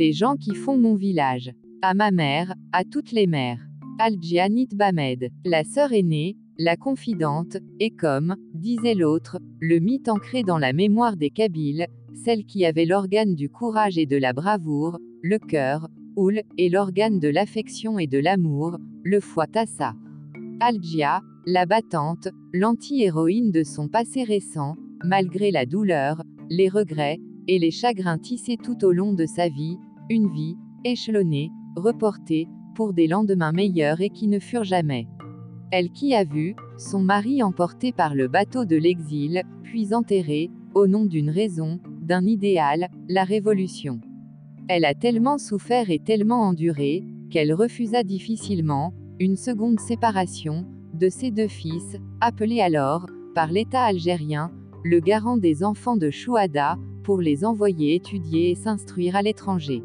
Les gens qui font mon village. À ma mère, à toutes les mères. Aljianit Bamed, la sœur aînée, la confidente, et comme, disait l'autre, le mythe ancré dans la mémoire des Kabyles, celle qui avait l'organe du courage et de la bravoure, le cœur, Oul, et l'organe de l'affection et de l'amour, le foie Tassa. Algia, la battante, l'anti-héroïne de son passé récent, malgré la douleur, les regrets, et les chagrins tissés tout au long de sa vie, une vie, échelonnée, reportée, pour des lendemains meilleurs et qui ne furent jamais. Elle qui a vu, son mari emporté par le bateau de l'exil, puis enterré, au nom d'une raison, d'un idéal, la révolution. Elle a tellement souffert et tellement enduré, qu'elle refusa difficilement, une seconde séparation, de ses deux fils, appelés alors, par l'État algérien, le garant des enfants de Chouada, pour les envoyer étudier et s'instruire à l'étranger.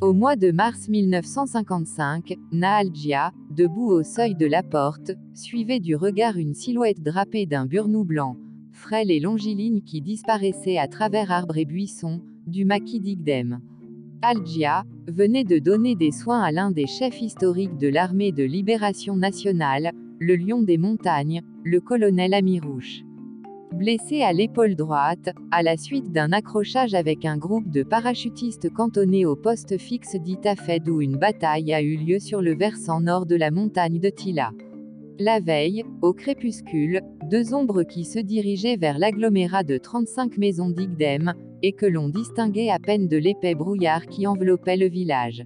Au mois de mars 1955, Naalgia, debout au seuil de la porte, suivait du regard une silhouette drapée d'un burnou blanc, frêle et longiligne qui disparaissait à travers arbres et buissons, du maquis d'Igdem. Algia, venait de donner des soins à l'un des chefs historiques de l'armée de libération nationale, le lion des montagnes, le colonel Amirouche. Blessé à l'épaule droite, à la suite d'un accrochage avec un groupe de parachutistes cantonnés au poste fixe d'Itafed où une bataille a eu lieu sur le versant nord de la montagne de Tila. La veille, au crépuscule, deux ombres qui se dirigeaient vers l'agglomérat de 35 maisons d'Igdem, et que l'on distinguait à peine de l'épais brouillard qui enveloppait le village.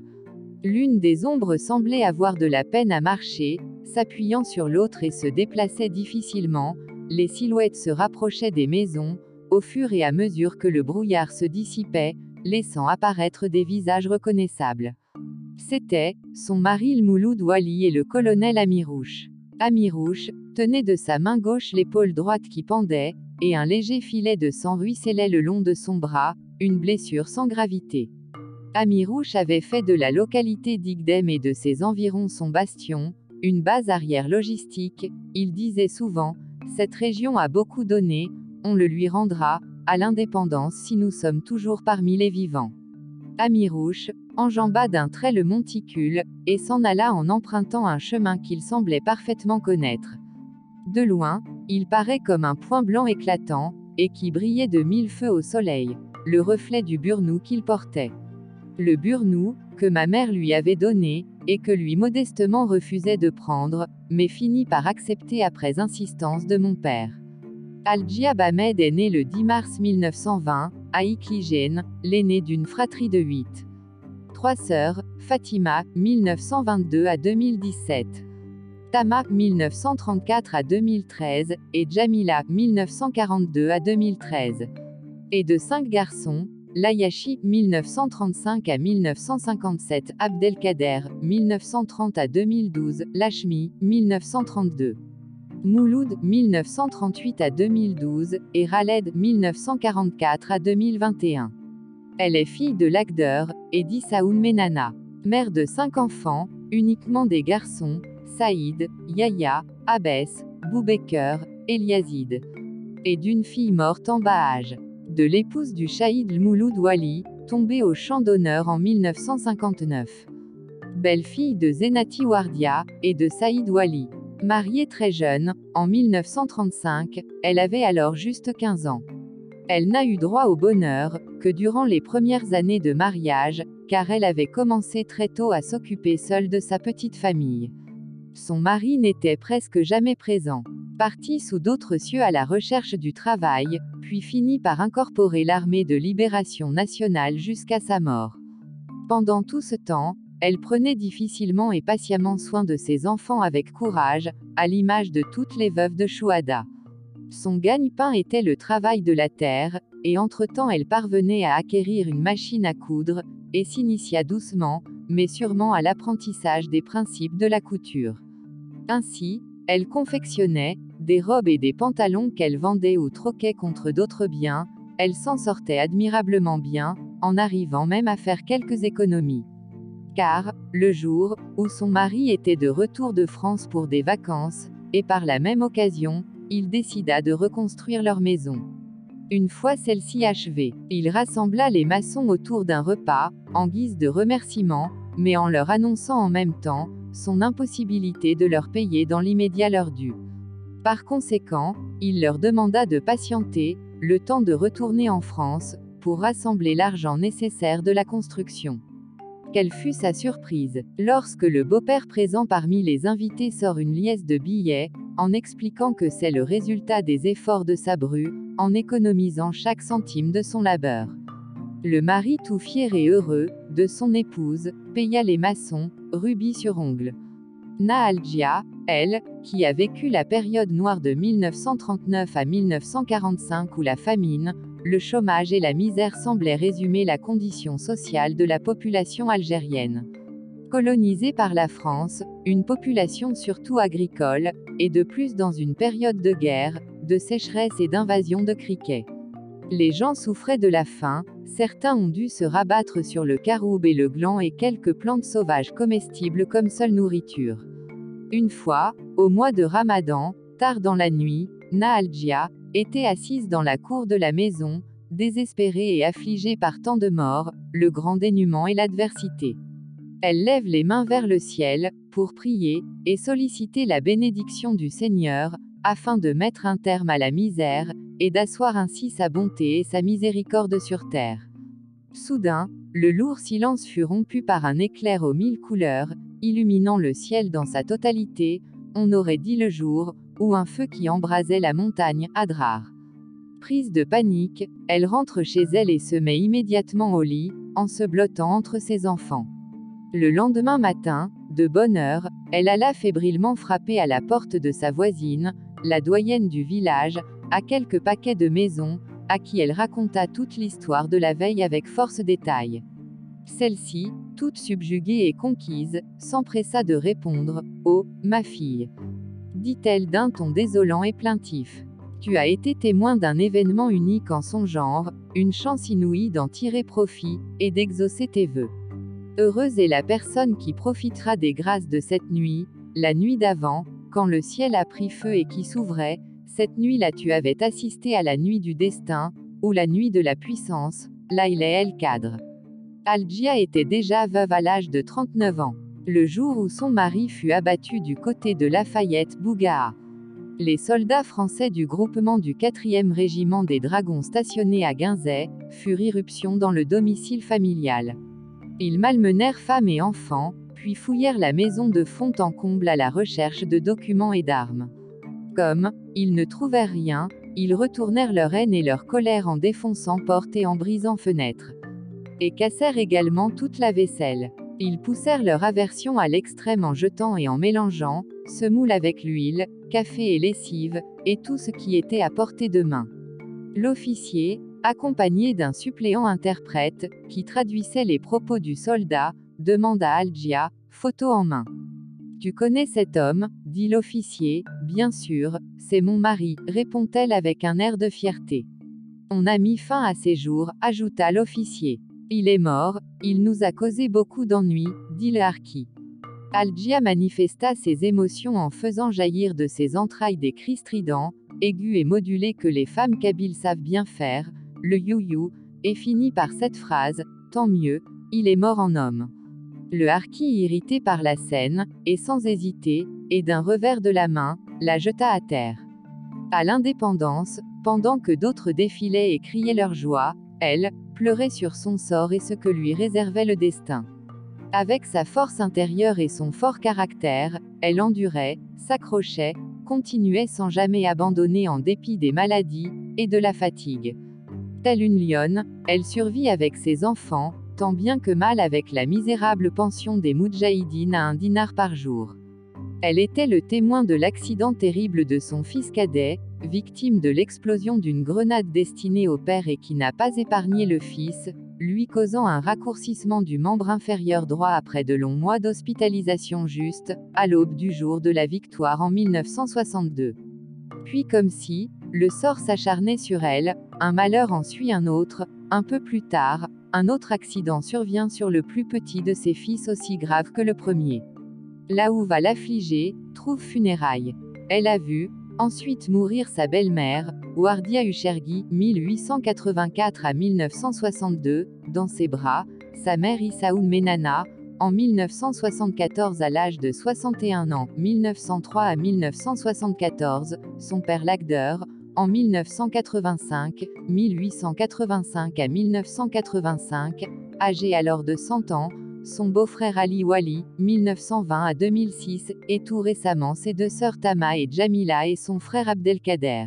L'une des ombres semblait avoir de la peine à marcher, s'appuyant sur l'autre et se déplaçait difficilement, les silhouettes se rapprochaient des maisons, au fur et à mesure que le brouillard se dissipait, laissant apparaître des visages reconnaissables. C'était, son mari Mouloud Wali et le colonel Amirouche. Amirouche, tenait de sa main gauche l'épaule droite qui pendait, et un léger filet de sang ruisselait le long de son bras, une blessure sans gravité. Amirouche avait fait de la localité d'Igdem et de ses environs son bastion, une base arrière logistique, il disait souvent, cette région a beaucoup donné, on le lui rendra, à l'indépendance si nous sommes toujours parmi les vivants. Amirouche, enjamba d'un trait le monticule, et s'en alla en empruntant un chemin qu'il semblait parfaitement connaître. De loin, il paraît comme un point blanc éclatant, et qui brillait de mille feux au soleil, le reflet du burnou qu'il portait. Le burnou, que ma mère lui avait donné, et que lui modestement refusait de prendre, mais finit par accepter après insistance de mon père. Al-Jiab Ahmed est né le 10 mars 1920, à Ikligène, l'aîné d'une fratrie de huit. Trois sœurs, Fatima, 1922 à 2017. Tama, 1934 à 2013, et Jamila, 1942 à 2013. Et de cinq garçons, Layashi, 1935 à 1957, Abdelkader, 1930 à 2012, Lashmi, 1932. Mouloud, 1938 à 2012, et Raled, 1944 à 2021. Elle est fille de l'acteur, et d'Issaoun Menana. Mère de cinq enfants, uniquement des garçons, Saïd, Yahya, Abbès, Boubeker, Eliazid. Et d'une fille morte en bas âge de l'épouse du Shahid Mouloud Wali, tombé au champ d'honneur en 1959. Belle-fille de Zenati Wardia, et de Saïd Wali. Mariée très jeune, en 1935, elle avait alors juste 15 ans. Elle n'a eu droit au bonheur, que durant les premières années de mariage, car elle avait commencé très tôt à s'occuper seule de sa petite famille. Son mari n'était presque jamais présent. Parti sous d'autres cieux à la recherche du travail, puis finit par incorporer l'armée de libération nationale jusqu'à sa mort. Pendant tout ce temps, elle prenait difficilement et patiemment soin de ses enfants avec courage, à l'image de toutes les veuves de Chouada. Son gagne-pain était le travail de la terre, et entre-temps elle parvenait à acquérir une machine à coudre, et s'initia doucement, mais sûrement à l'apprentissage des principes de la couture. Ainsi, elle confectionnait, des robes et des pantalons qu'elle vendait ou troquait contre d'autres biens, elle s'en sortait admirablement bien, en arrivant même à faire quelques économies. Car, le jour, où son mari était de retour de France pour des vacances, et par la même occasion, il décida de reconstruire leur maison. Une fois celle-ci achevée, il rassembla les maçons autour d'un repas, en guise de remerciement, mais en leur annonçant en même temps, son impossibilité de leur payer dans l'immédiat leur dû. Par conséquent, il leur demanda de patienter, le temps de retourner en France, pour rassembler l'argent nécessaire de la construction. Quelle fut sa surprise, lorsque le beau-père présent parmi les invités sort une liesse de billets, en expliquant que c'est le résultat des efforts de sa bru, en économisant chaque centime de son labeur. Le mari tout fier et heureux, de son épouse, paya les maçons, rubis sur ongle. Naalgia, elle, qui a vécu la période noire de 1939 à 1945 où la famine, le chômage et la misère semblaient résumer la condition sociale de la population algérienne. Colonisée par la France, une population surtout agricole, et de plus dans une période de guerre, de sécheresse et d'invasion de criquets. Les gens souffraient de la faim, certains ont dû se rabattre sur le caroube et le gland et quelques plantes sauvages comestibles comme seule nourriture. Une fois, au mois de Ramadan, tard dans la nuit, Naalgia, était assise dans la cour de la maison, désespérée et affligée par tant de morts, le grand dénuement et l'adversité. Elle lève les mains vers le ciel, pour prier, et solliciter la bénédiction du Seigneur, afin de mettre un terme à la misère, et d'asseoir ainsi sa bonté et sa miséricorde sur terre. Soudain, le lourd silence fut rompu par un éclair aux mille couleurs, illuminant le ciel dans sa totalité, on aurait dit le jour, ou un feu qui embrasait la montagne, Adrar. Prise de panique, elle rentre chez elle et se met immédiatement au lit, en se blottant entre ses enfants. Le lendemain matin, de bonne heure, elle alla fébrilement frapper à la porte de sa voisine, la doyenne du village, à quelques paquets de maisons, à qui elle raconta toute l'histoire de la veille avec force détail. Celle-ci, toute subjuguée et conquise, s'empressa de répondre Oh, ma fille dit-elle d'un ton désolant et plaintif. Tu as été témoin d'un événement unique en son genre, une chance inouïe d'en tirer profit, et d'exaucer tes vœux. Heureuse est la personne qui profitera des grâces de cette nuit, la nuit d'avant, quand le ciel a pris feu et qui s'ouvrait, cette nuit-là tu avais assisté à la nuit du destin, ou la nuit de la puissance, là il est El Cadre. Algia était déjà veuve à l'âge de 39 ans le jour où son mari fut abattu du côté de Lafayette Bougaha. Les soldats français du groupement du 4e régiment des dragons stationnés à Guinzet, furent irruption dans le domicile familial. Ils malmenèrent femmes et enfants, puis fouillèrent la maison de fond en comble à la recherche de documents et d'armes. Comme, ils ne trouvèrent rien, ils retournèrent leur haine et leur colère en défonçant portes et en brisant fenêtres. Et cassèrent également toute la vaisselle. Ils poussèrent leur aversion à l'extrême en jetant et en mélangeant, semoule avec l'huile, café et lessive, et tout ce qui était à portée de main. L'officier, accompagné d'un suppléant interprète, qui traduisait les propos du soldat, demanda à Algia, photo en main. Tu connais cet homme, dit l'officier, bien sûr, c'est mon mari, répond-elle avec un air de fierté. On a mis fin à ses jours, ajouta l'officier. Il est mort, il nous a causé beaucoup d'ennuis, dit le harki. Algia manifesta ses émotions en faisant jaillir de ses entrailles des cris stridents, aigus et modulés que les femmes kabyles savent bien faire, le you-you, et finit par cette phrase, tant mieux, il est mort en homme. Le harki irrité par la scène, et sans hésiter, et d'un revers de la main, la jeta à terre. À l'indépendance, pendant que d'autres défilaient et criaient leur joie, elle, pleurait sur son sort et ce que lui réservait le destin. Avec sa force intérieure et son fort caractère, elle endurait, s'accrochait, continuait sans jamais abandonner en dépit des maladies, et de la fatigue. Telle une lionne, elle survit avec ses enfants, tant bien que mal avec la misérable pension des Moudjahidines à un dinar par jour. Elle était le témoin de l'accident terrible de son fils cadet, victime de l'explosion d'une grenade destinée au père et qui n'a pas épargné le fils, lui causant un raccourcissement du membre inférieur droit après de longs mois d'hospitalisation juste, à l'aube du jour de la victoire en 1962. Puis comme si, le sort s'acharnait sur elle, un malheur en suit un autre, un peu plus tard, un autre accident survient sur le plus petit de ses fils aussi grave que le premier. Là où va l'affligée, trouve funérailles. Elle a vu, Ensuite mourir sa belle-mère, Wardia Ushergi, 1884 à 1962, dans ses bras, sa mère Issaoun Menana, en 1974 à l'âge de 61 ans, 1903 à 1974, son père Lagder, en 1985, 1885 à 1985, âgé alors de 100 ans, son beau-frère Ali Wali, 1920 à 2006, et tout récemment ses deux sœurs Tama et Jamila et son frère Abdelkader.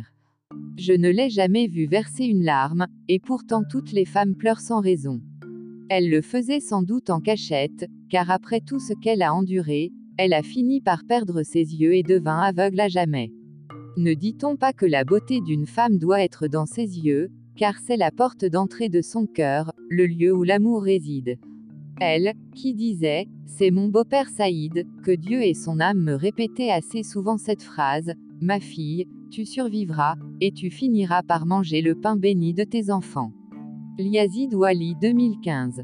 Je ne l'ai jamais vu verser une larme, et pourtant toutes les femmes pleurent sans raison. Elle le faisait sans doute en cachette, car après tout ce qu'elle a enduré, elle a fini par perdre ses yeux et devint aveugle à jamais. Ne dit-on pas que la beauté d'une femme doit être dans ses yeux, car c'est la porte d'entrée de son cœur, le lieu où l'amour réside. Elle, qui disait, c'est mon beau-père Saïd, que Dieu et son âme me répétaient assez souvent cette phrase, Ma fille, tu survivras, et tu finiras par manger le pain béni de tes enfants. Liazid Wali 2015